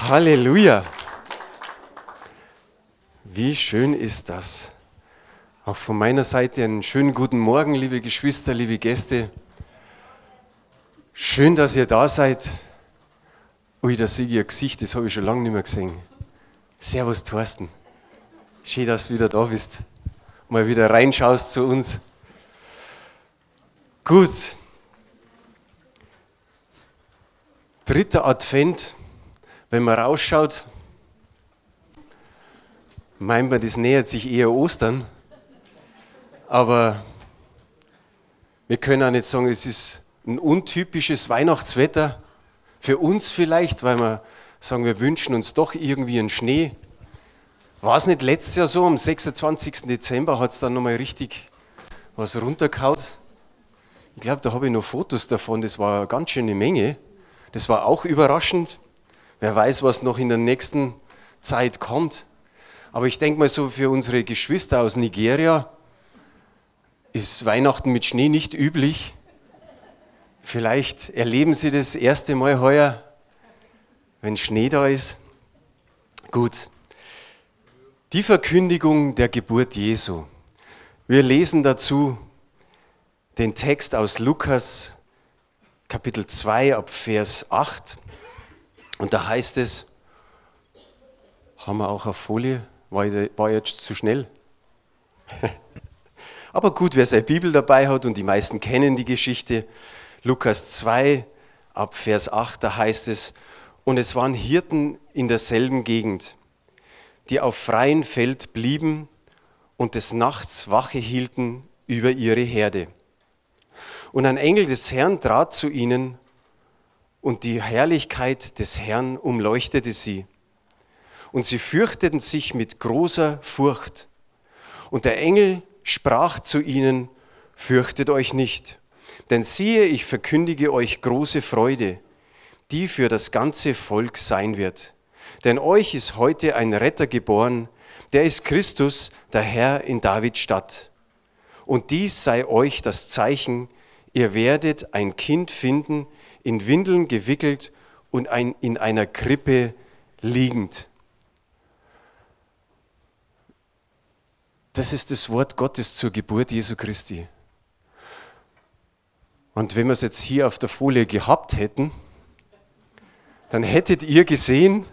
Halleluja. Wie schön ist das. Auch von meiner Seite einen schönen guten Morgen, liebe Geschwister, liebe Gäste. Schön, dass ihr da seid. Ui, da sehe ich ihr Gesicht, das habe ich schon lange nicht mehr gesehen. Servus, Thorsten. Schön, dass du wieder da bist. Mal wieder reinschaust zu uns. Gut. Dritter Advent. Wenn man rausschaut, meint man, das nähert sich eher Ostern. Aber wir können auch nicht sagen, es ist ein untypisches Weihnachtswetter. Für uns vielleicht, weil wir sagen, wir wünschen uns doch irgendwie einen Schnee. War es nicht letztes Jahr so, am 26. Dezember hat es dann nochmal richtig was runtergehaut? Ich glaube, da habe ich noch Fotos davon, das war eine ganz schöne Menge. Das war auch überraschend. Wer weiß, was noch in der nächsten Zeit kommt. Aber ich denke mal so für unsere Geschwister aus Nigeria ist Weihnachten mit Schnee nicht üblich. Vielleicht erleben Sie das erste Mal heuer, wenn Schnee da ist. Gut. Die Verkündigung der Geburt Jesu. Wir lesen dazu den Text aus Lukas Kapitel 2 ab Vers 8. Und da heißt es, haben wir auch auf Folie, war jetzt zu schnell? Aber gut, wer seine Bibel dabei hat und die meisten kennen die Geschichte, Lukas 2 ab Vers 8, da heißt es, und es waren Hirten in derselben Gegend, die auf freiem Feld blieben und des Nachts Wache hielten über ihre Herde. Und ein Engel des Herrn trat zu ihnen und die Herrlichkeit des Herrn umleuchtete sie. Und sie fürchteten sich mit großer Furcht. Und der Engel sprach zu ihnen, fürchtet euch nicht, denn siehe, ich verkündige euch große Freude, die für das ganze Volk sein wird. Denn euch ist heute ein Retter geboren, der ist Christus, der Herr in Davids Stadt. Und dies sei euch das Zeichen, ihr werdet ein Kind finden, in Windeln gewickelt und ein, in einer Krippe liegend. Das ist das Wort Gottes zur Geburt Jesu Christi. Und wenn wir es jetzt hier auf der Folie gehabt hätten, dann hättet ihr gesehen,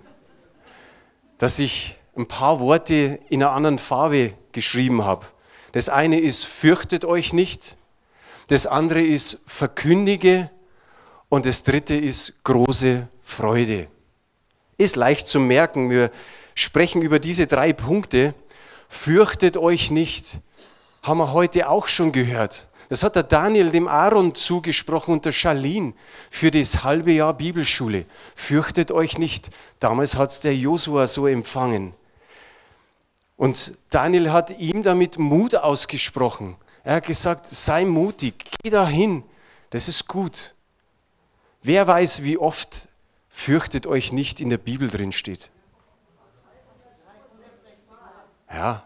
dass ich ein paar Worte in einer anderen Farbe geschrieben habe. Das eine ist, fürchtet euch nicht. Das andere ist, verkündige und das dritte ist große Freude. Ist leicht zu merken, wir sprechen über diese drei Punkte. Fürchtet euch nicht, haben wir heute auch schon gehört. Das hat der Daniel dem Aaron zugesprochen unter Schalin für das halbe Jahr Bibelschule. Fürchtet euch nicht. Damals hat es der Josua so empfangen. Und Daniel hat ihm damit Mut ausgesprochen. Er hat gesagt, sei mutig, geh dahin, das ist gut. Wer weiß, wie oft fürchtet euch nicht in der Bibel drin steht? Ja,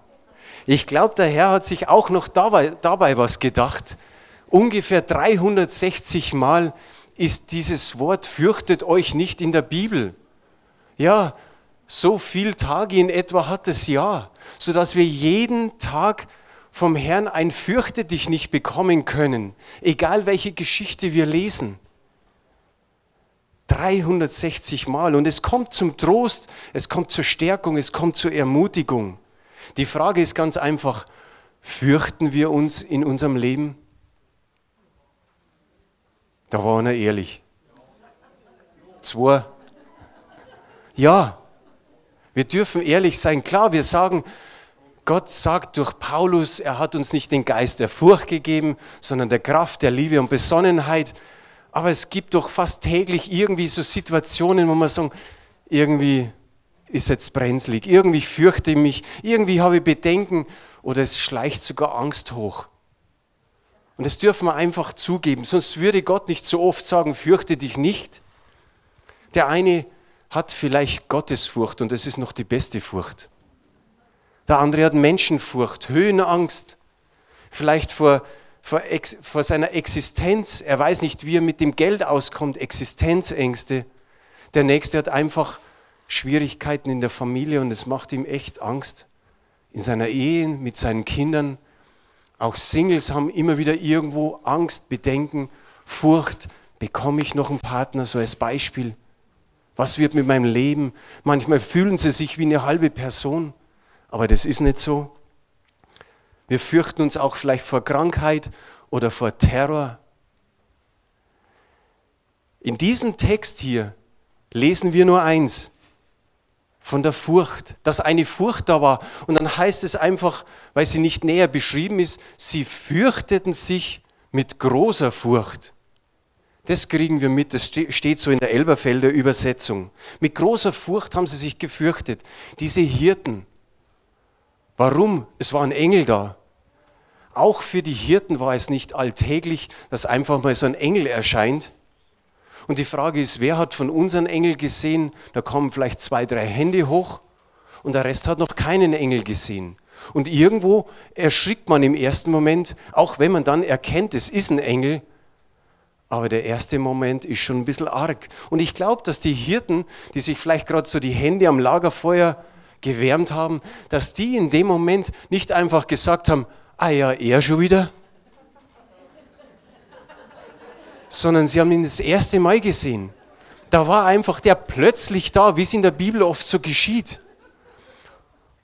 ich glaube, der Herr hat sich auch noch dabei, dabei was gedacht. Ungefähr 360 Mal ist dieses Wort fürchtet euch nicht in der Bibel. Ja, so viel Tage in etwa hat das Jahr, sodass wir jeden Tag vom Herrn ein Fürchte dich nicht bekommen können, egal welche Geschichte wir lesen. 360 Mal. Und es kommt zum Trost, es kommt zur Stärkung, es kommt zur Ermutigung. Die Frage ist ganz einfach, fürchten wir uns in unserem Leben? Da war einer ehrlich. Zwei. Ja, wir dürfen ehrlich sein. Klar, wir sagen, Gott sagt durch Paulus, er hat uns nicht den Geist der Furcht gegeben, sondern der Kraft, der Liebe und Besonnenheit. Aber es gibt doch fast täglich irgendwie so Situationen, wo man sagt, irgendwie ist jetzt brenzlig, irgendwie fürchte ich mich, irgendwie habe ich Bedenken oder es schleicht sogar Angst hoch. Und das dürfen wir einfach zugeben, sonst würde Gott nicht so oft sagen, fürchte dich nicht. Der eine hat vielleicht Gottesfurcht und das ist noch die beste Furcht. Der andere hat Menschenfurcht, Höhenangst, vielleicht vor vor, vor seiner Existenz. Er weiß nicht, wie er mit dem Geld auskommt, Existenzängste. Der nächste hat einfach Schwierigkeiten in der Familie und es macht ihm echt Angst. In seiner Ehe, mit seinen Kindern. Auch Singles haben immer wieder irgendwo Angst, Bedenken, Furcht. Bekomme ich noch einen Partner, so als Beispiel? Was wird mit meinem Leben? Manchmal fühlen sie sich wie eine halbe Person, aber das ist nicht so. Wir fürchten uns auch vielleicht vor Krankheit oder vor Terror. In diesem Text hier lesen wir nur eins von der Furcht, dass eine Furcht da war. Und dann heißt es einfach, weil sie nicht näher beschrieben ist, sie fürchteten sich mit großer Furcht. Das kriegen wir mit, das steht so in der Elberfelder Übersetzung. Mit großer Furcht haben sie sich gefürchtet. Diese Hirten. Warum? Es war ein Engel da. Auch für die Hirten war es nicht alltäglich, dass einfach mal so ein Engel erscheint. Und die Frage ist, wer hat von uns einen Engel gesehen? Da kommen vielleicht zwei, drei Hände hoch und der Rest hat noch keinen Engel gesehen. Und irgendwo erschrickt man im ersten Moment, auch wenn man dann erkennt, es ist ein Engel, aber der erste Moment ist schon ein bisschen arg. Und ich glaube, dass die Hirten, die sich vielleicht gerade so die Hände am Lagerfeuer gewärmt haben, dass die in dem Moment nicht einfach gesagt haben, ah ja, er schon wieder, sondern sie haben ihn das erste Mal gesehen. Da war einfach der plötzlich da, wie es in der Bibel oft so geschieht.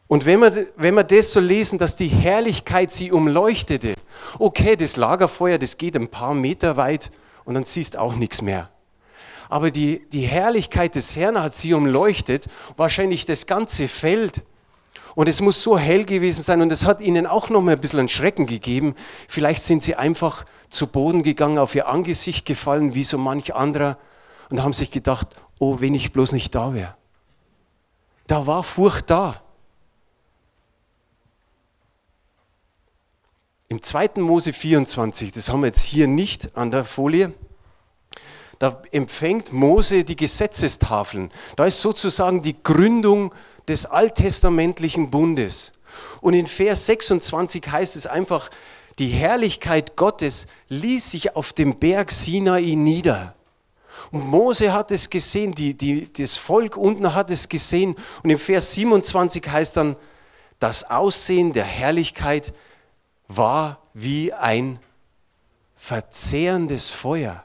Und wenn wir, wenn wir das so lesen, dass die Herrlichkeit sie umleuchtete, okay, das Lagerfeuer, das geht ein paar Meter weit, und dann siehst auch nichts mehr. Aber die, die Herrlichkeit des Herrn hat sie umleuchtet, wahrscheinlich das ganze Feld. Und es muss so hell gewesen sein und es hat ihnen auch noch mal ein bisschen einen Schrecken gegeben. Vielleicht sind sie einfach zu Boden gegangen, auf ihr Angesicht gefallen, wie so manch anderer und haben sich gedacht, oh, wenn ich bloß nicht da wäre. Da war Furcht da. Im 2. Mose 24, das haben wir jetzt hier nicht an der Folie, da empfängt Mose die Gesetzestafeln. Da ist sozusagen die Gründung des alttestamentlichen Bundes. Und in Vers 26 heißt es einfach, die Herrlichkeit Gottes ließ sich auf dem Berg Sinai nieder. Und Mose hat es gesehen, die, die, das Volk unten hat es gesehen. Und im Vers 27 heißt dann, das Aussehen der Herrlichkeit war wie ein verzehrendes Feuer.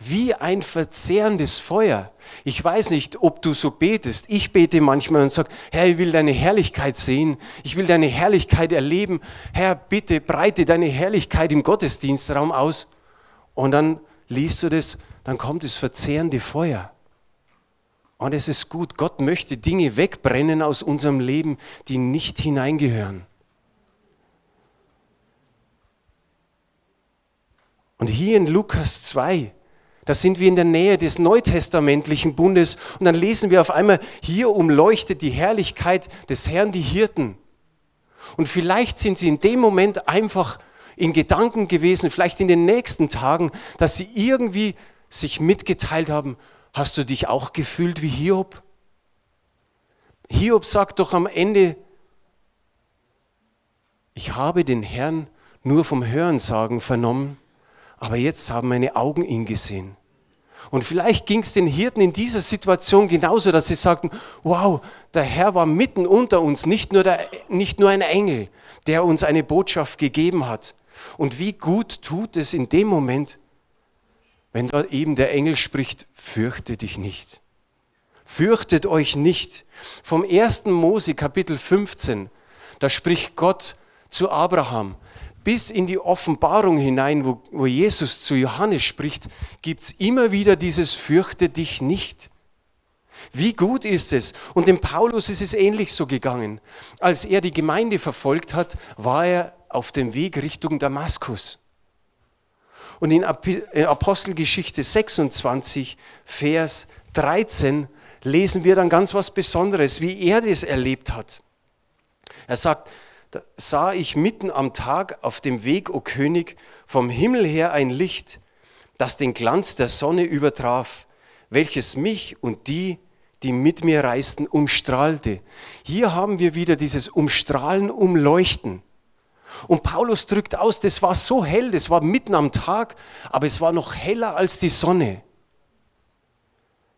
Wie ein verzehrendes Feuer. Ich weiß nicht, ob du so betest. Ich bete manchmal und sage, Herr, ich will deine Herrlichkeit sehen. Ich will deine Herrlichkeit erleben. Herr, bitte breite deine Herrlichkeit im Gottesdienstraum aus. Und dann liest du das, dann kommt das verzehrende Feuer. Und es ist gut, Gott möchte Dinge wegbrennen aus unserem Leben, die nicht hineingehören. Und hier in Lukas 2, da sind wir in der Nähe des neutestamentlichen Bundes und dann lesen wir auf einmal, hier umleuchtet die Herrlichkeit des Herrn die Hirten. Und vielleicht sind sie in dem Moment einfach in Gedanken gewesen, vielleicht in den nächsten Tagen, dass sie irgendwie sich mitgeteilt haben, hast du dich auch gefühlt wie Hiob? Hiob sagt doch am Ende, ich habe den Herrn nur vom Hörensagen vernommen aber jetzt haben meine Augen ihn gesehen. Und vielleicht ging es den Hirten in dieser Situation genauso, dass sie sagten, wow, der Herr war mitten unter uns, nicht nur, der, nicht nur ein Engel, der uns eine Botschaft gegeben hat. Und wie gut tut es in dem Moment, wenn da eben der Engel spricht, fürchte dich nicht. Fürchtet euch nicht. Vom 1. Mose Kapitel 15, da spricht Gott zu Abraham, bis in die Offenbarung hinein, wo, wo Jesus zu Johannes spricht, gibt es immer wieder dieses Fürchte dich nicht. Wie gut ist es? Und dem Paulus ist es ähnlich so gegangen. Als er die Gemeinde verfolgt hat, war er auf dem Weg Richtung Damaskus. Und in Apostelgeschichte 26, Vers 13 lesen wir dann ganz was Besonderes, wie er das erlebt hat. Er sagt, da sah ich mitten am Tag auf dem Weg, o König, vom Himmel her ein Licht, das den Glanz der Sonne übertraf, welches mich und die, die mit mir reisten, umstrahlte. Hier haben wir wieder dieses Umstrahlen, Umleuchten. Und Paulus drückt aus, das war so hell, das war mitten am Tag, aber es war noch heller als die Sonne.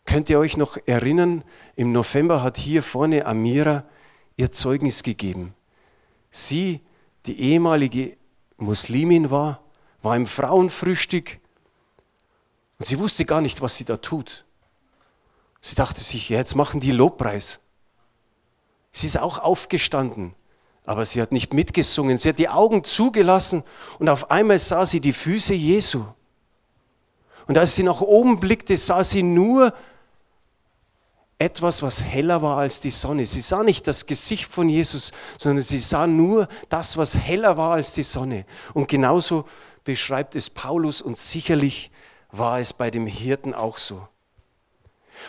Könnt ihr euch noch erinnern, im November hat hier vorne Amira ihr Zeugnis gegeben. Sie, die ehemalige Muslimin war, war im Frauenfrühstück und sie wusste gar nicht, was sie da tut. Sie dachte sich, ja, jetzt machen die Lobpreis. Sie ist auch aufgestanden, aber sie hat nicht mitgesungen. Sie hat die Augen zugelassen und auf einmal sah sie die Füße Jesu. Und als sie nach oben blickte, sah sie nur etwas, was heller war als die Sonne. Sie sah nicht das Gesicht von Jesus, sondern sie sah nur das, was heller war als die Sonne. Und genauso beschreibt es Paulus und sicherlich war es bei dem Hirten auch so.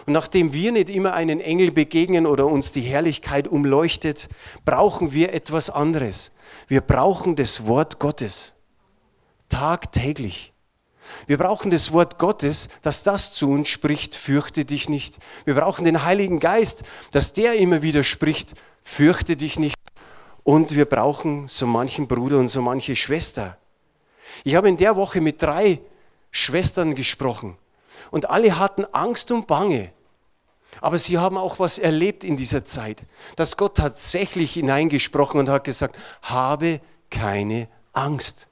Und nachdem wir nicht immer einen Engel begegnen oder uns die Herrlichkeit umleuchtet, brauchen wir etwas anderes. Wir brauchen das Wort Gottes. Tagtäglich. Wir brauchen das Wort Gottes, dass das zu uns spricht, fürchte dich nicht. Wir brauchen den Heiligen Geist, dass der immer wieder spricht, fürchte dich nicht. Und wir brauchen so manchen Bruder und so manche Schwester. Ich habe in der Woche mit drei Schwestern gesprochen und alle hatten Angst und Bange. Aber sie haben auch was erlebt in dieser Zeit, dass Gott tatsächlich hineingesprochen und hat gesagt, habe keine Angst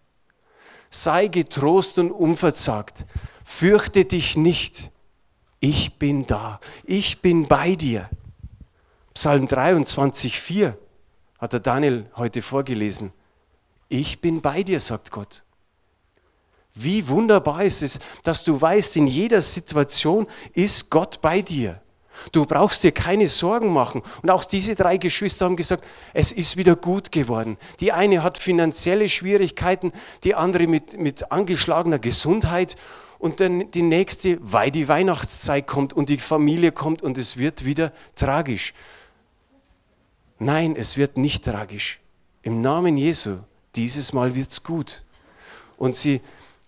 sei getrost und unverzagt, fürchte dich nicht, ich bin da, ich bin bei dir. Psalm 23, 4 hat der Daniel heute vorgelesen. Ich bin bei dir, sagt Gott. Wie wunderbar ist es, dass du weißt, in jeder Situation ist Gott bei dir. Du brauchst dir keine Sorgen machen. Und auch diese drei Geschwister haben gesagt, es ist wieder gut geworden. Die eine hat finanzielle Schwierigkeiten, die andere mit, mit angeschlagener Gesundheit und dann die nächste, weil die Weihnachtszeit kommt und die Familie kommt und es wird wieder tragisch. Nein, es wird nicht tragisch. Im Namen Jesu, dieses Mal wird es gut. Und sie,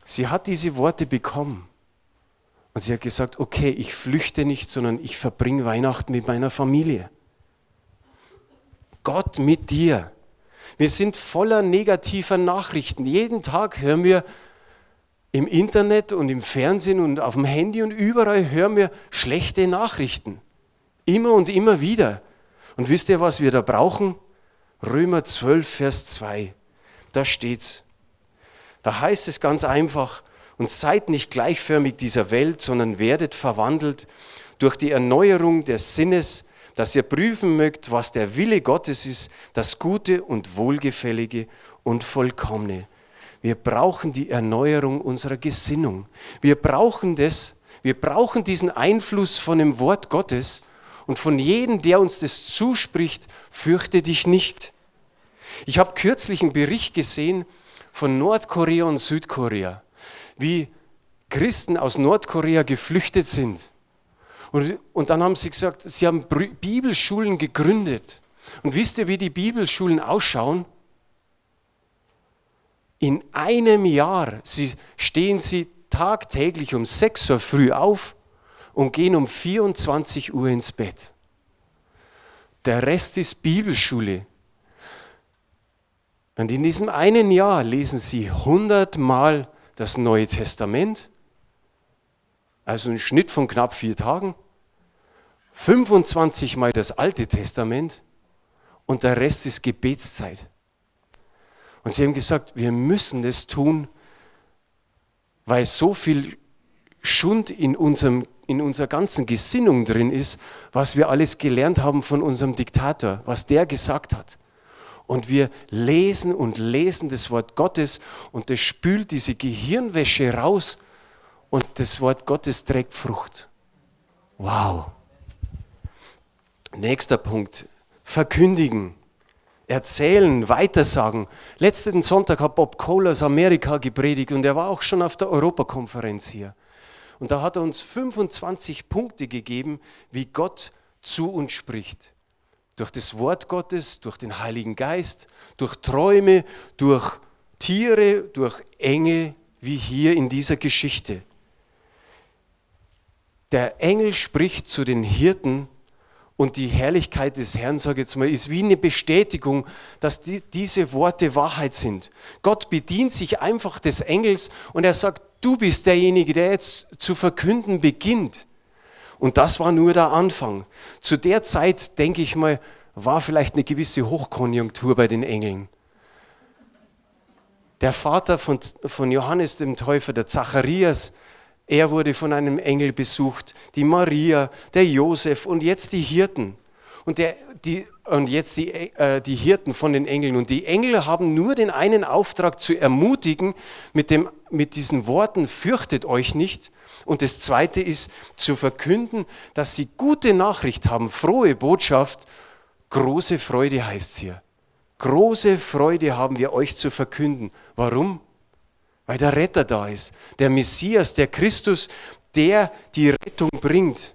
sie hat diese Worte bekommen. Und sie hat gesagt, okay, ich flüchte nicht, sondern ich verbringe Weihnachten mit meiner Familie. Gott mit dir. Wir sind voller negativer Nachrichten. Jeden Tag hören wir im Internet und im Fernsehen und auf dem Handy und überall hören wir schlechte Nachrichten. Immer und immer wieder. Und wisst ihr, was wir da brauchen? Römer 12, Vers 2. Da steht's. Da heißt es ganz einfach, und seid nicht gleichförmig dieser Welt, sondern werdet verwandelt durch die Erneuerung des Sinnes, dass ihr prüfen mögt, was der Wille Gottes ist, das Gute und Wohlgefällige und Vollkommene. Wir brauchen die Erneuerung unserer Gesinnung. Wir brauchen das, wir brauchen diesen Einfluss von dem Wort Gottes und von jedem, der uns das zuspricht, fürchte dich nicht. Ich habe kürzlich einen Bericht gesehen von Nordkorea und Südkorea wie Christen aus Nordkorea geflüchtet sind. Und, und dann haben sie gesagt, sie haben Bibelschulen gegründet. Und wisst ihr, wie die Bibelschulen ausschauen? In einem Jahr sie, stehen sie tagtäglich um 6 Uhr früh auf und gehen um 24 Uhr ins Bett. Der Rest ist Bibelschule. Und in diesem einen Jahr lesen sie hundertmal das Neue Testament, also ein Schnitt von knapp vier Tagen, 25 Mal das Alte Testament und der Rest ist Gebetszeit. Und sie haben gesagt, wir müssen das tun, weil so viel Schund in, unserem, in unserer ganzen Gesinnung drin ist, was wir alles gelernt haben von unserem Diktator, was der gesagt hat und wir lesen und lesen das Wort Gottes und das spült diese Gehirnwäsche raus und das Wort Gottes trägt Frucht. Wow. Nächster Punkt. Verkündigen, erzählen, weitersagen. Letzten Sonntag hat Bob Cole aus Amerika gepredigt und er war auch schon auf der Europakonferenz hier. Und da hat er uns 25 Punkte gegeben, wie Gott zu uns spricht. Durch das Wort Gottes, durch den Heiligen Geist, durch Träume, durch Tiere, durch Engel, wie hier in dieser Geschichte. Der Engel spricht zu den Hirten und die Herrlichkeit des Herrn, sage ich jetzt mal, ist wie eine Bestätigung, dass die, diese Worte Wahrheit sind. Gott bedient sich einfach des Engels und er sagt, du bist derjenige, der jetzt zu verkünden beginnt. Und das war nur der Anfang. Zu der Zeit, denke ich mal, war vielleicht eine gewisse Hochkonjunktur bei den Engeln. Der Vater von, von Johannes dem Täufer, der Zacharias, er wurde von einem Engel besucht. Die Maria, der Josef und jetzt die Hirten. Und, der, die, und jetzt die, äh, die Hirten von den Engeln. Und die Engel haben nur den einen Auftrag zu ermutigen mit, dem, mit diesen Worten, fürchtet euch nicht. Und das zweite ist zu verkünden, dass sie gute Nachricht haben, frohe Botschaft. Große Freude heißt es hier. Große Freude haben wir euch zu verkünden. Warum? Weil der Retter da ist. Der Messias, der Christus, der die Rettung bringt.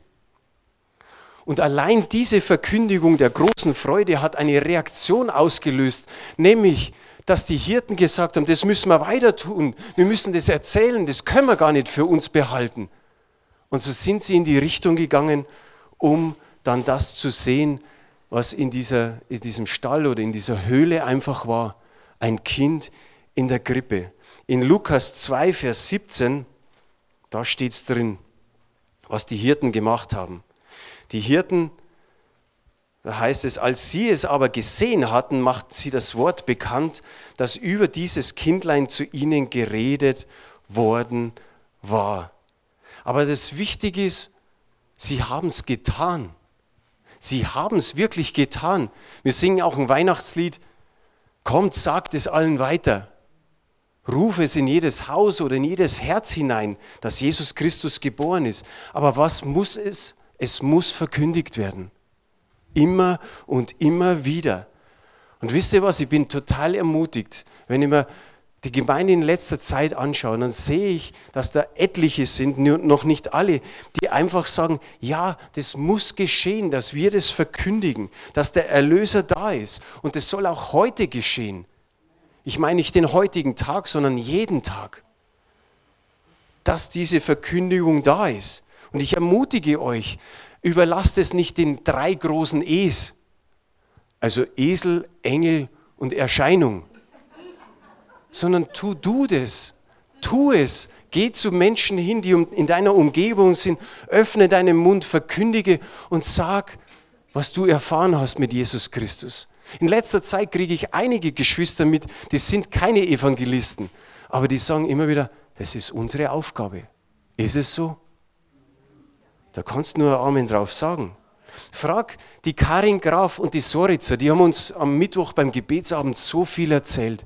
Und allein diese Verkündigung der großen Freude hat eine Reaktion ausgelöst, nämlich, dass die Hirten gesagt haben, das müssen wir weiter tun, wir müssen das erzählen, das können wir gar nicht für uns behalten. Und so sind sie in die Richtung gegangen, um dann das zu sehen, was in, dieser, in diesem Stall oder in dieser Höhle einfach war. Ein Kind in der Krippe. In Lukas 2, Vers 17, da steht es drin, was die Hirten gemacht haben. Die Hirten, da heißt es, als sie es aber gesehen hatten, machten sie das Wort bekannt, dass über dieses Kindlein zu ihnen geredet worden war. Aber das Wichtige ist, sie haben es getan. Sie haben es wirklich getan. Wir singen auch ein Weihnachtslied. Kommt, sagt es allen weiter. Ruf es in jedes Haus oder in jedes Herz hinein, dass Jesus Christus geboren ist. Aber was muss es? Es muss verkündigt werden. Immer und immer wieder. Und wisst ihr was, ich bin total ermutigt, wenn ich mir die Gemeinde in letzter Zeit anschaue, dann sehe ich, dass da etliche sind, noch nicht alle, die einfach sagen, ja, das muss geschehen, dass wir das verkündigen, dass der Erlöser da ist. Und das soll auch heute geschehen. Ich meine nicht den heutigen Tag, sondern jeden Tag. Dass diese Verkündigung da ist. Und ich ermutige euch, überlasst es nicht den drei großen E's, also Esel, Engel und Erscheinung, sondern tu du das, tu es. Geh zu Menschen hin, die in deiner Umgebung sind, öffne deinen Mund, verkündige und sag, was du erfahren hast mit Jesus Christus. In letzter Zeit kriege ich einige Geschwister mit, die sind keine Evangelisten, aber die sagen immer wieder, das ist unsere Aufgabe. Ist es so? Da kannst du nur Amen drauf sagen. Frag die Karin Graf und die Soritzer, die haben uns am Mittwoch beim Gebetsabend so viel erzählt,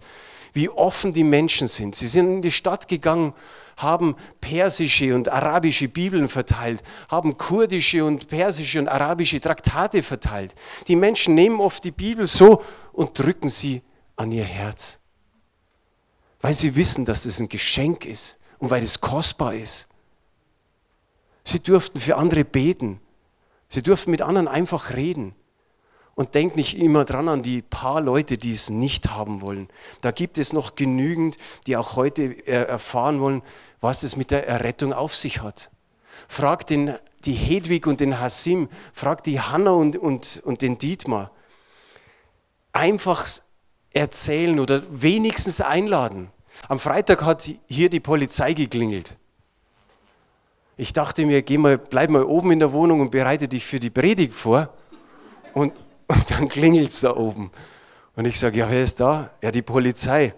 wie offen die Menschen sind. Sie sind in die Stadt gegangen, haben persische und arabische Bibeln verteilt, haben kurdische und persische und arabische Traktate verteilt. Die Menschen nehmen oft die Bibel so und drücken sie an ihr Herz, weil sie wissen, dass das ein Geschenk ist und weil es kostbar ist. Sie durften für andere beten. Sie durften mit anderen einfach reden. Und denkt nicht immer dran an die paar Leute, die es nicht haben wollen. Da gibt es noch genügend, die auch heute erfahren wollen, was es mit der Errettung auf sich hat. Fragt den, die Hedwig und den Hassim, fragt die Hanna und, und, und den Dietmar. Einfach erzählen oder wenigstens einladen. Am Freitag hat hier die Polizei geklingelt. Ich dachte mir, geh mal, bleib mal oben in der Wohnung und bereite dich für die Predigt vor. Und, und dann klingelt es da oben. Und ich sage, ja, wer ist da? Ja, die Polizei.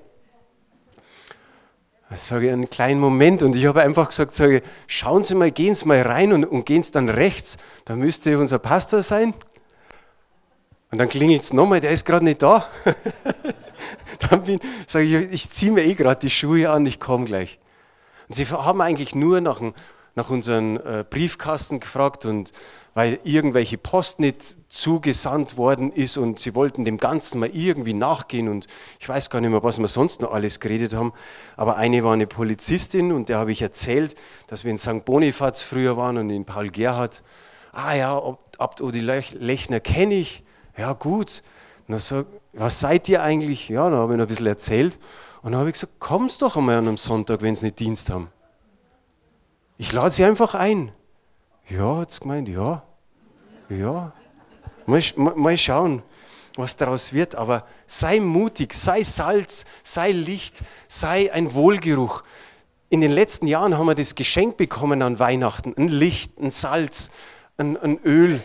Ich sage einen kleinen Moment und ich habe einfach gesagt, sage, schauen Sie mal, gehen Sie mal rein und, und gehen Sie dann rechts, da müsste unser Pastor sein. Und dann klingelt es nochmal, der ist gerade nicht da. dann sage ich, ich ziehe mir eh gerade die Schuhe an, ich komme gleich. Und sie haben eigentlich nur nach einem nach unseren äh, Briefkasten gefragt und weil irgendwelche Post nicht zugesandt worden ist und sie wollten dem Ganzen mal irgendwie nachgehen und ich weiß gar nicht mehr, was wir sonst noch alles geredet haben, aber eine war eine Polizistin und der habe ich erzählt, dass wir in St. Bonifaz früher waren und in Paul Gerhard. Ah ja, Abt Odi Lechner kenne ich. Ja gut. Und sag, was seid ihr eigentlich? Ja, dann habe ich noch ein bisschen erzählt und dann habe ich gesagt, kommst doch einmal an einem Sonntag, wenn sie nicht Dienst haben. Ich lade sie einfach ein. Ja, hat sie gemeint, ja. Ja. Mal, mal schauen, was daraus wird. Aber sei mutig, sei Salz, sei Licht, sei ein Wohlgeruch. In den letzten Jahren haben wir das Geschenk bekommen an Weihnachten. Ein Licht, ein Salz, ein, ein Öl.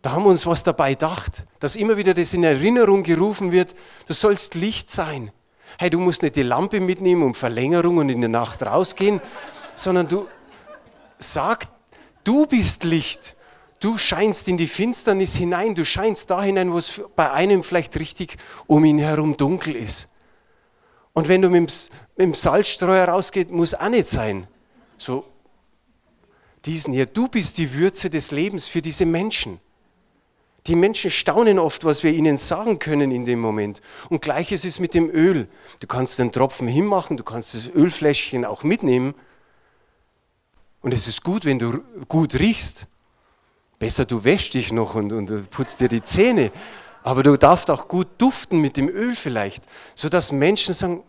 Da haben wir uns was dabei gedacht, dass immer wieder das in Erinnerung gerufen wird, du sollst Licht sein. Hey, du musst nicht die Lampe mitnehmen um Verlängerung und in der Nacht rausgehen, sondern du sagst, du bist Licht. Du scheinst in die Finsternis hinein, du scheinst da hinein, wo es bei einem vielleicht richtig um ihn herum dunkel ist. Und wenn du mit dem, Salzstreuer rausgehst, muss auch nicht sein. So, diesen hier, du bist die Würze des Lebens für diese Menschen. Die Menschen staunen oft, was wir ihnen sagen können in dem Moment. Und gleiches ist mit dem Öl. Du kannst den Tropfen hinmachen, du kannst das Ölfläschchen auch mitnehmen. Und es ist gut, wenn du gut riechst. Besser, du wäschst dich noch und, und putzt dir die Zähne. Aber du darfst auch gut duften mit dem Öl vielleicht, sodass Menschen sagen,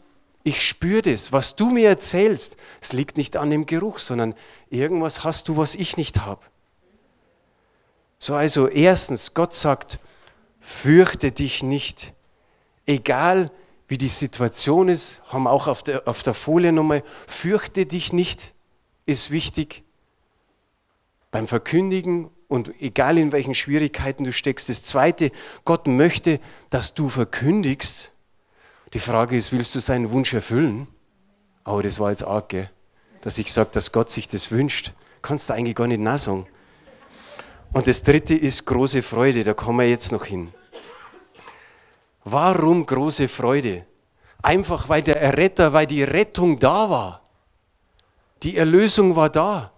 ich spüre das, was du mir erzählst. Es liegt nicht an dem Geruch, sondern irgendwas hast du, was ich nicht habe. So also erstens, Gott sagt, fürchte dich nicht. Egal wie die Situation ist, haben auch auf der, auf der Folie nochmal, fürchte dich nicht, ist wichtig. Beim Verkündigen und egal in welchen Schwierigkeiten du steckst. Das Zweite, Gott möchte, dass du verkündigst. Die Frage ist, willst du seinen Wunsch erfüllen? Aber das war jetzt arg, gell? dass ich sage, dass Gott sich das wünscht. Kannst du eigentlich gar nicht nachsagen. Und das dritte ist große Freude, da kommen wir jetzt noch hin. Warum große Freude? Einfach weil der Erretter, weil die Rettung da war. Die Erlösung war da.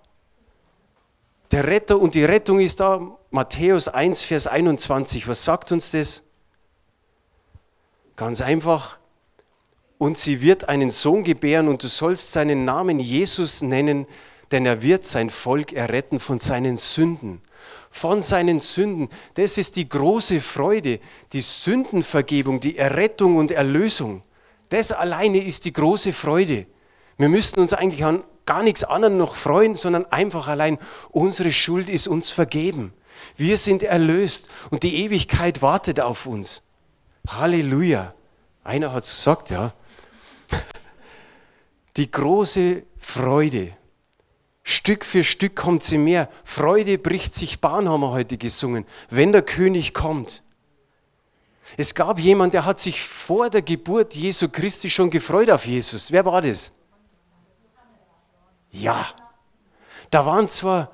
Der Retter und die Rettung ist da. Matthäus 1, Vers 21. Was sagt uns das? Ganz einfach. Und sie wird einen Sohn gebären und du sollst seinen Namen Jesus nennen, denn er wird sein Volk erretten von seinen Sünden von seinen Sünden. Das ist die große Freude, die Sündenvergebung, die Errettung und Erlösung. Das alleine ist die große Freude. Wir müssten uns eigentlich an gar nichts anderem noch freuen, sondern einfach allein, unsere Schuld ist uns vergeben. Wir sind erlöst und die Ewigkeit wartet auf uns. Halleluja. Einer hat es gesagt, ja. Die große Freude. Stück für Stück kommt sie mehr. Freude bricht sich Bahn, haben wir heute gesungen, wenn der König kommt. Es gab jemand, der hat sich vor der Geburt Jesu Christi schon gefreut auf Jesus. Wer war das? Ja. Da waren zwar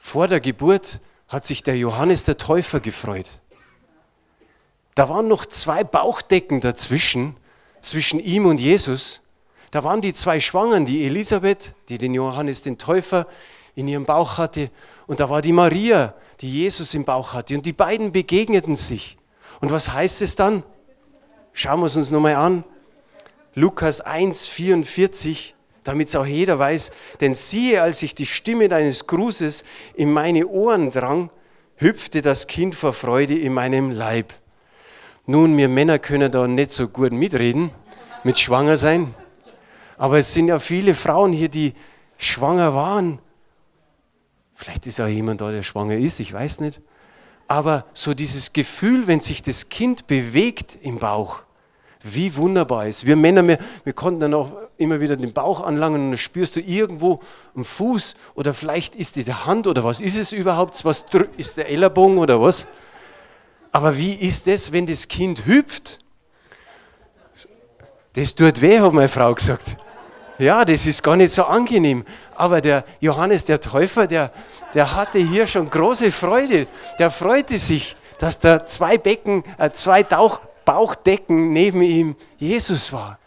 vor der Geburt hat sich der Johannes der Täufer gefreut. Da waren noch zwei Bauchdecken dazwischen, zwischen ihm und Jesus. Da waren die zwei Schwangeren, die Elisabeth, die den Johannes den Täufer in ihrem Bauch hatte, und da war die Maria, die Jesus im Bauch hatte. Und die beiden begegneten sich. Und was heißt es dann? Schauen wir es uns nochmal an. Lukas 1, 44, damit es auch jeder weiß. Denn siehe, als ich die Stimme deines Grußes in meine Ohren drang, hüpfte das Kind vor Freude in meinem Leib. Nun, wir Männer können da nicht so gut mitreden, mit Schwanger sein. Aber es sind ja viele Frauen hier, die schwanger waren. Vielleicht ist auch jemand da, der schwanger ist, ich weiß nicht. Aber so dieses Gefühl, wenn sich das Kind bewegt im Bauch, wie wunderbar ist. Wir Männer, wir, wir konnten dann auch immer wieder den Bauch anlangen und dann spürst du irgendwo einen Fuß oder vielleicht ist die Hand oder was ist es überhaupt? Was ist der Ellerbogen oder was? Aber wie ist es, wenn das Kind hüpft? Das tut weh, hat meine Frau gesagt. Ja, das ist gar nicht so angenehm. Aber der Johannes der Täufer, der, der hatte hier schon große Freude. Der freute sich, dass da zwei Becken, äh, zwei Tauch, Bauchdecken neben ihm Jesus war.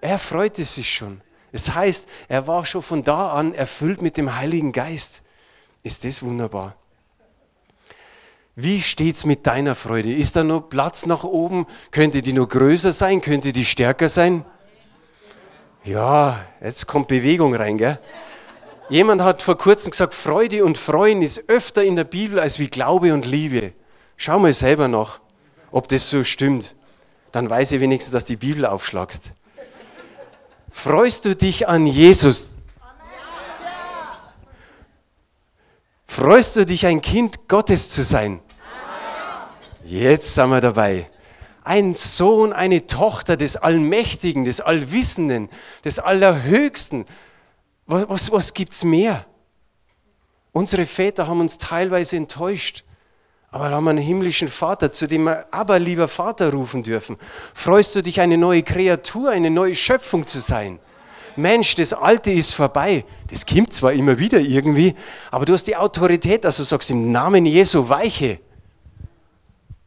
Er freute sich schon. Es heißt, er war schon von da an erfüllt mit dem Heiligen Geist. Ist das wunderbar? Wie steht's mit deiner Freude? Ist da noch Platz nach oben? Könnte die noch größer sein? Könnte die stärker sein? Ja, jetzt kommt Bewegung rein, gell? Jemand hat vor kurzem gesagt, Freude und Freuen ist öfter in der Bibel als wie Glaube und Liebe. Schau mal selber nach, ob das so stimmt. Dann weiß ich wenigstens, dass du die Bibel aufschlagst. Freust du dich an Jesus? Freust du dich, ein Kind Gottes zu sein? Jetzt sind wir dabei ein Sohn, eine Tochter des Allmächtigen, des Allwissenden, des Allerhöchsten. Was, was, was gibt es mehr? Unsere Väter haben uns teilweise enttäuscht. Aber wir haben einen himmlischen Vater, zu dem wir aber lieber Vater rufen dürfen. Freust du dich, eine neue Kreatur, eine neue Schöpfung zu sein? Mensch, das Alte ist vorbei. Das kommt zwar immer wieder irgendwie, aber du hast die Autorität, dass du sagst, im Namen Jesu weiche.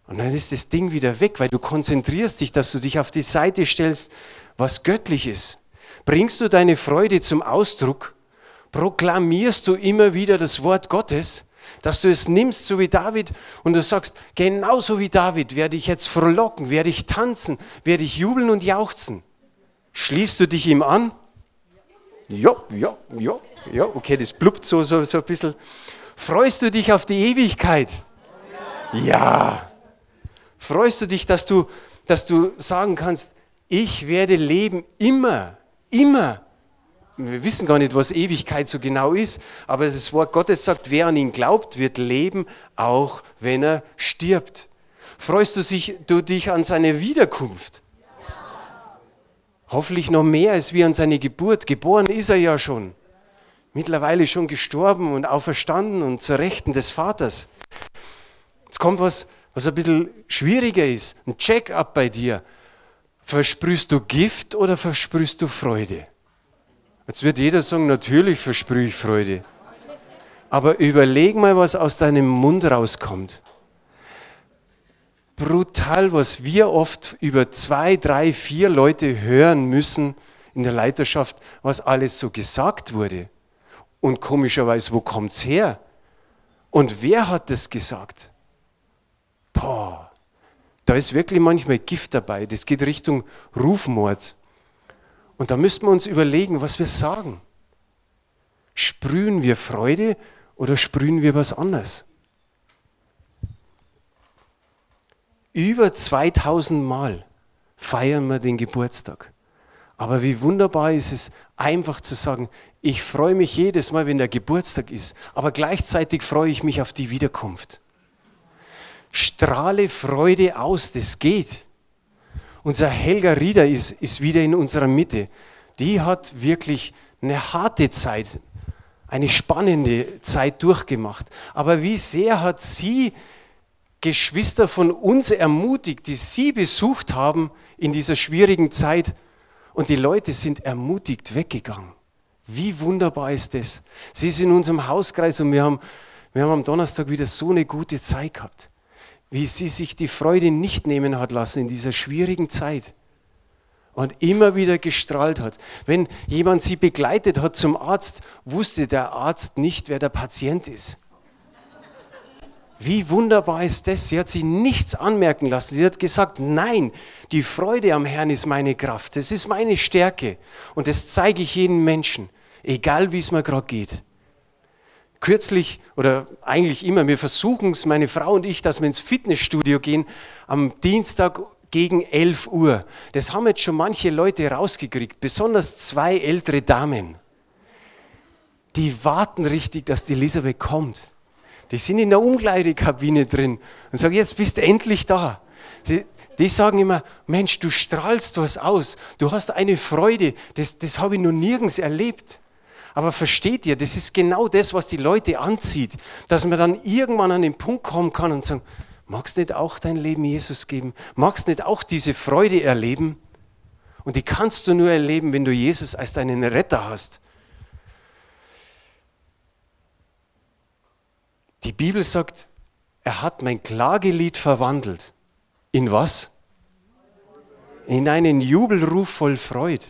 Und dann ist das Ding wieder weg, weil du konzentrierst dich, dass du dich auf die Seite stellst, was göttlich ist. Bringst du deine Freude zum Ausdruck, proklamierst du immer wieder das Wort Gottes, dass du es nimmst, so wie David, und du sagst, genauso wie David werde ich jetzt frohlocken, werde ich tanzen, werde ich jubeln und jauchzen. Schließt du dich ihm an? Ja, ja, ja, ja, okay, das blubbt so, so, so ein bisschen. Freust du dich auf die Ewigkeit? Ja. Freust du dich, dass du, dass du sagen kannst, ich werde leben immer, immer wir wissen gar nicht, was Ewigkeit so genau ist, aber das Wort Gottes sagt, wer an ihn glaubt, wird leben, auch wenn er stirbt. Freust du, sich, du dich an seine Wiederkunft? Hoffentlich noch mehr als wie an seine Geburt. Geboren ist er ja schon. Mittlerweile schon gestorben und auferstanden und zur Rechten des Vaters. Jetzt kommt was, was ein bisschen schwieriger ist. Ein Check-up bei dir. Versprühst du Gift oder versprühst du Freude? Jetzt wird jeder sagen, natürlich versprühe ich Freude. Aber überleg mal, was aus deinem Mund rauskommt. Brutal, was wir oft über zwei, drei, vier Leute hören müssen in der Leiterschaft, was alles so gesagt wurde. Und komischerweise, wo kommt es her? Und wer hat das gesagt? Boah, da ist wirklich manchmal Gift dabei. Das geht Richtung Rufmord. Und da müssten wir uns überlegen, was wir sagen. Sprühen wir Freude oder sprühen wir was anderes? Über 2000 Mal feiern wir den Geburtstag. Aber wie wunderbar ist es, einfach zu sagen, ich freue mich jedes Mal, wenn der Geburtstag ist, aber gleichzeitig freue ich mich auf die Wiederkunft. Strahle Freude aus, das geht. Unser Helga Rieder ist, ist wieder in unserer Mitte. Die hat wirklich eine harte Zeit, eine spannende Zeit durchgemacht. Aber wie sehr hat sie Geschwister von uns ermutigt, die sie besucht haben in dieser schwierigen Zeit. Und die Leute sind ermutigt weggegangen. Wie wunderbar ist das? Sie ist in unserem Hauskreis und wir haben, wir haben am Donnerstag wieder so eine gute Zeit gehabt wie sie sich die Freude nicht nehmen hat lassen in dieser schwierigen Zeit und immer wieder gestrahlt hat. Wenn jemand sie begleitet hat zum Arzt, wusste der Arzt nicht, wer der Patient ist. Wie wunderbar ist das? Sie hat sich nichts anmerken lassen. Sie hat gesagt, nein, die Freude am Herrn ist meine Kraft, das ist meine Stärke und das zeige ich jedem Menschen, egal wie es mir gerade geht kürzlich oder eigentlich immer, wir versuchen es, meine Frau und ich, dass wir ins Fitnessstudio gehen am Dienstag gegen 11 Uhr. Das haben jetzt schon manche Leute rausgekriegt, besonders zwei ältere Damen. Die warten richtig, dass die Elisabeth kommt. Die sind in der Umkleidekabine drin und sagen, jetzt bist du endlich da. Sie, die sagen immer, Mensch, du strahlst was aus, du hast eine Freude, das, das habe ich noch nirgends erlebt. Aber versteht ihr, das ist genau das, was die Leute anzieht, dass man dann irgendwann an den Punkt kommen kann und sagen, magst du nicht auch dein Leben Jesus geben? Magst du nicht auch diese Freude erleben? Und die kannst du nur erleben, wenn du Jesus als deinen Retter hast. Die Bibel sagt, er hat mein Klagelied verwandelt. In was? In einen Jubelruf voll Freude.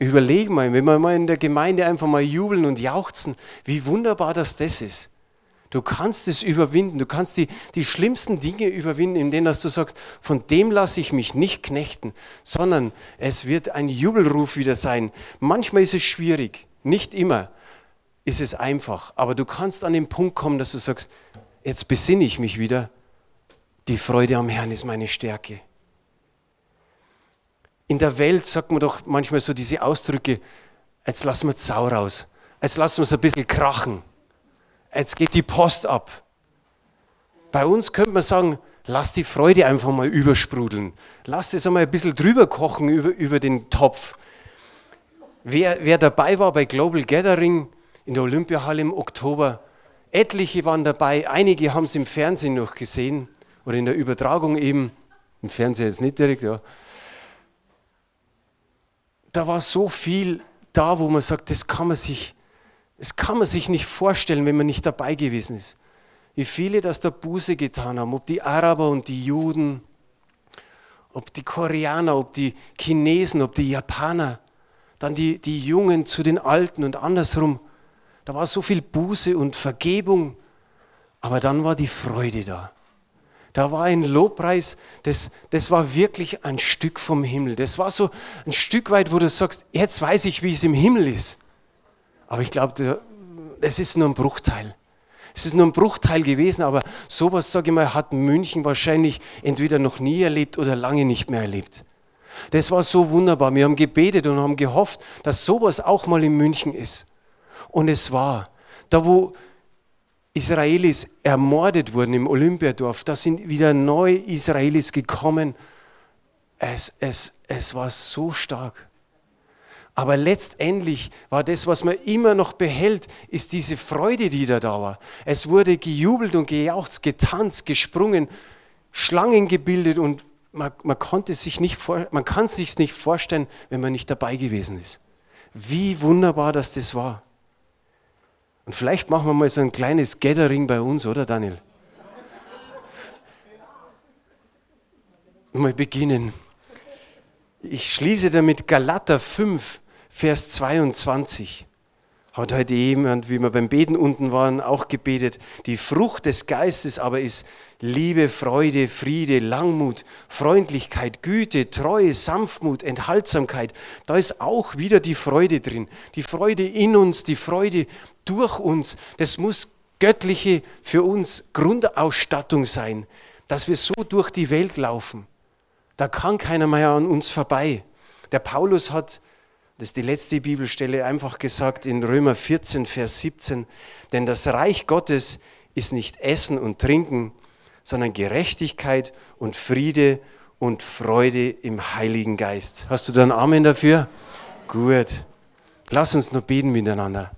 Überleg mal, wenn wir mal in der Gemeinde einfach mal jubeln und jauchzen, wie wunderbar das das ist. Du kannst es überwinden, du kannst die, die schlimmsten Dinge überwinden, indem dass du sagst, von dem lasse ich mich nicht knechten, sondern es wird ein Jubelruf wieder sein. Manchmal ist es schwierig, nicht immer ist es einfach, aber du kannst an den Punkt kommen, dass du sagst, jetzt besinne ich mich wieder, die Freude am Herrn ist meine Stärke. In der Welt sagt man doch manchmal so diese Ausdrücke, jetzt lassen wir Zau raus, jetzt lassen wir es ein bisschen krachen, jetzt geht die Post ab. Bei uns könnte man sagen, lass die Freude einfach mal übersprudeln, lass es einmal ein bisschen drüber kochen über, über den Topf. Wer, wer dabei war bei Global Gathering in der Olympiahalle im Oktober, Etliche waren dabei, einige haben es im Fernsehen noch gesehen oder in der Übertragung eben, im Fernsehen jetzt nicht direkt, ja. Da war so viel da, wo man sagt, das kann man sich, das kann man sich nicht vorstellen, wenn man nicht dabei gewesen ist. Wie viele das da Buße getan haben, ob die Araber und die Juden, ob die Koreaner, ob die Chinesen, ob die Japaner, dann die, die Jungen zu den Alten und andersrum. Da war so viel Buße und Vergebung, aber dann war die Freude da. Da war ein Lobpreis, das, das war wirklich ein Stück vom Himmel. Das war so ein Stück weit, wo du sagst, jetzt weiß ich, wie es im Himmel ist. Aber ich glaube, es ist nur ein Bruchteil. Es ist nur ein Bruchteil gewesen, aber sowas, sage ich mal, hat München wahrscheinlich entweder noch nie erlebt oder lange nicht mehr erlebt. Das war so wunderbar. Wir haben gebetet und haben gehofft, dass sowas auch mal in München ist. Und es war. Da, wo Israelis ermordet wurden im Olympiadorf, da sind wieder neue Israelis gekommen. Es, es, es war so stark. Aber letztendlich war das, was man immer noch behält, ist diese Freude, die da da war. Es wurde gejubelt und gejauchzt, getanzt, gesprungen, Schlangen gebildet und man, man, konnte sich nicht vor, man kann es sich nicht vorstellen, wenn man nicht dabei gewesen ist. Wie wunderbar, dass das war. Und vielleicht machen wir mal so ein kleines Gathering bei uns, oder Daniel? Mal beginnen. Ich schließe damit Galater 5, Vers 22. Hat heute jemand, wie wir beim Beten unten waren, auch gebetet. Die Frucht des Geistes aber ist Liebe, Freude, Friede, Langmut, Freundlichkeit, Güte, Treue, Sanftmut, Enthaltsamkeit. Da ist auch wieder die Freude drin. Die Freude in uns, die Freude durch uns. Das muss göttliche für uns Grundausstattung sein, dass wir so durch die Welt laufen. Da kann keiner mehr an uns vorbei. Der Paulus hat das ist die letzte Bibelstelle, einfach gesagt in Römer 14, Vers 17. Denn das Reich Gottes ist nicht Essen und Trinken, sondern Gerechtigkeit und Friede und Freude im Heiligen Geist. Hast du da einen Amen dafür? Gut. Lass uns noch beten miteinander.